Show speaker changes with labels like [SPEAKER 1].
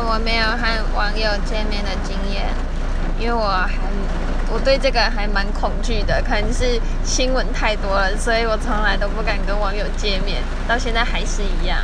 [SPEAKER 1] 我没有和网友见面的经验因为我还我对这个还蛮恐惧的可能是新闻太多了所以我从来都不敢跟网友见面到现在还是一样。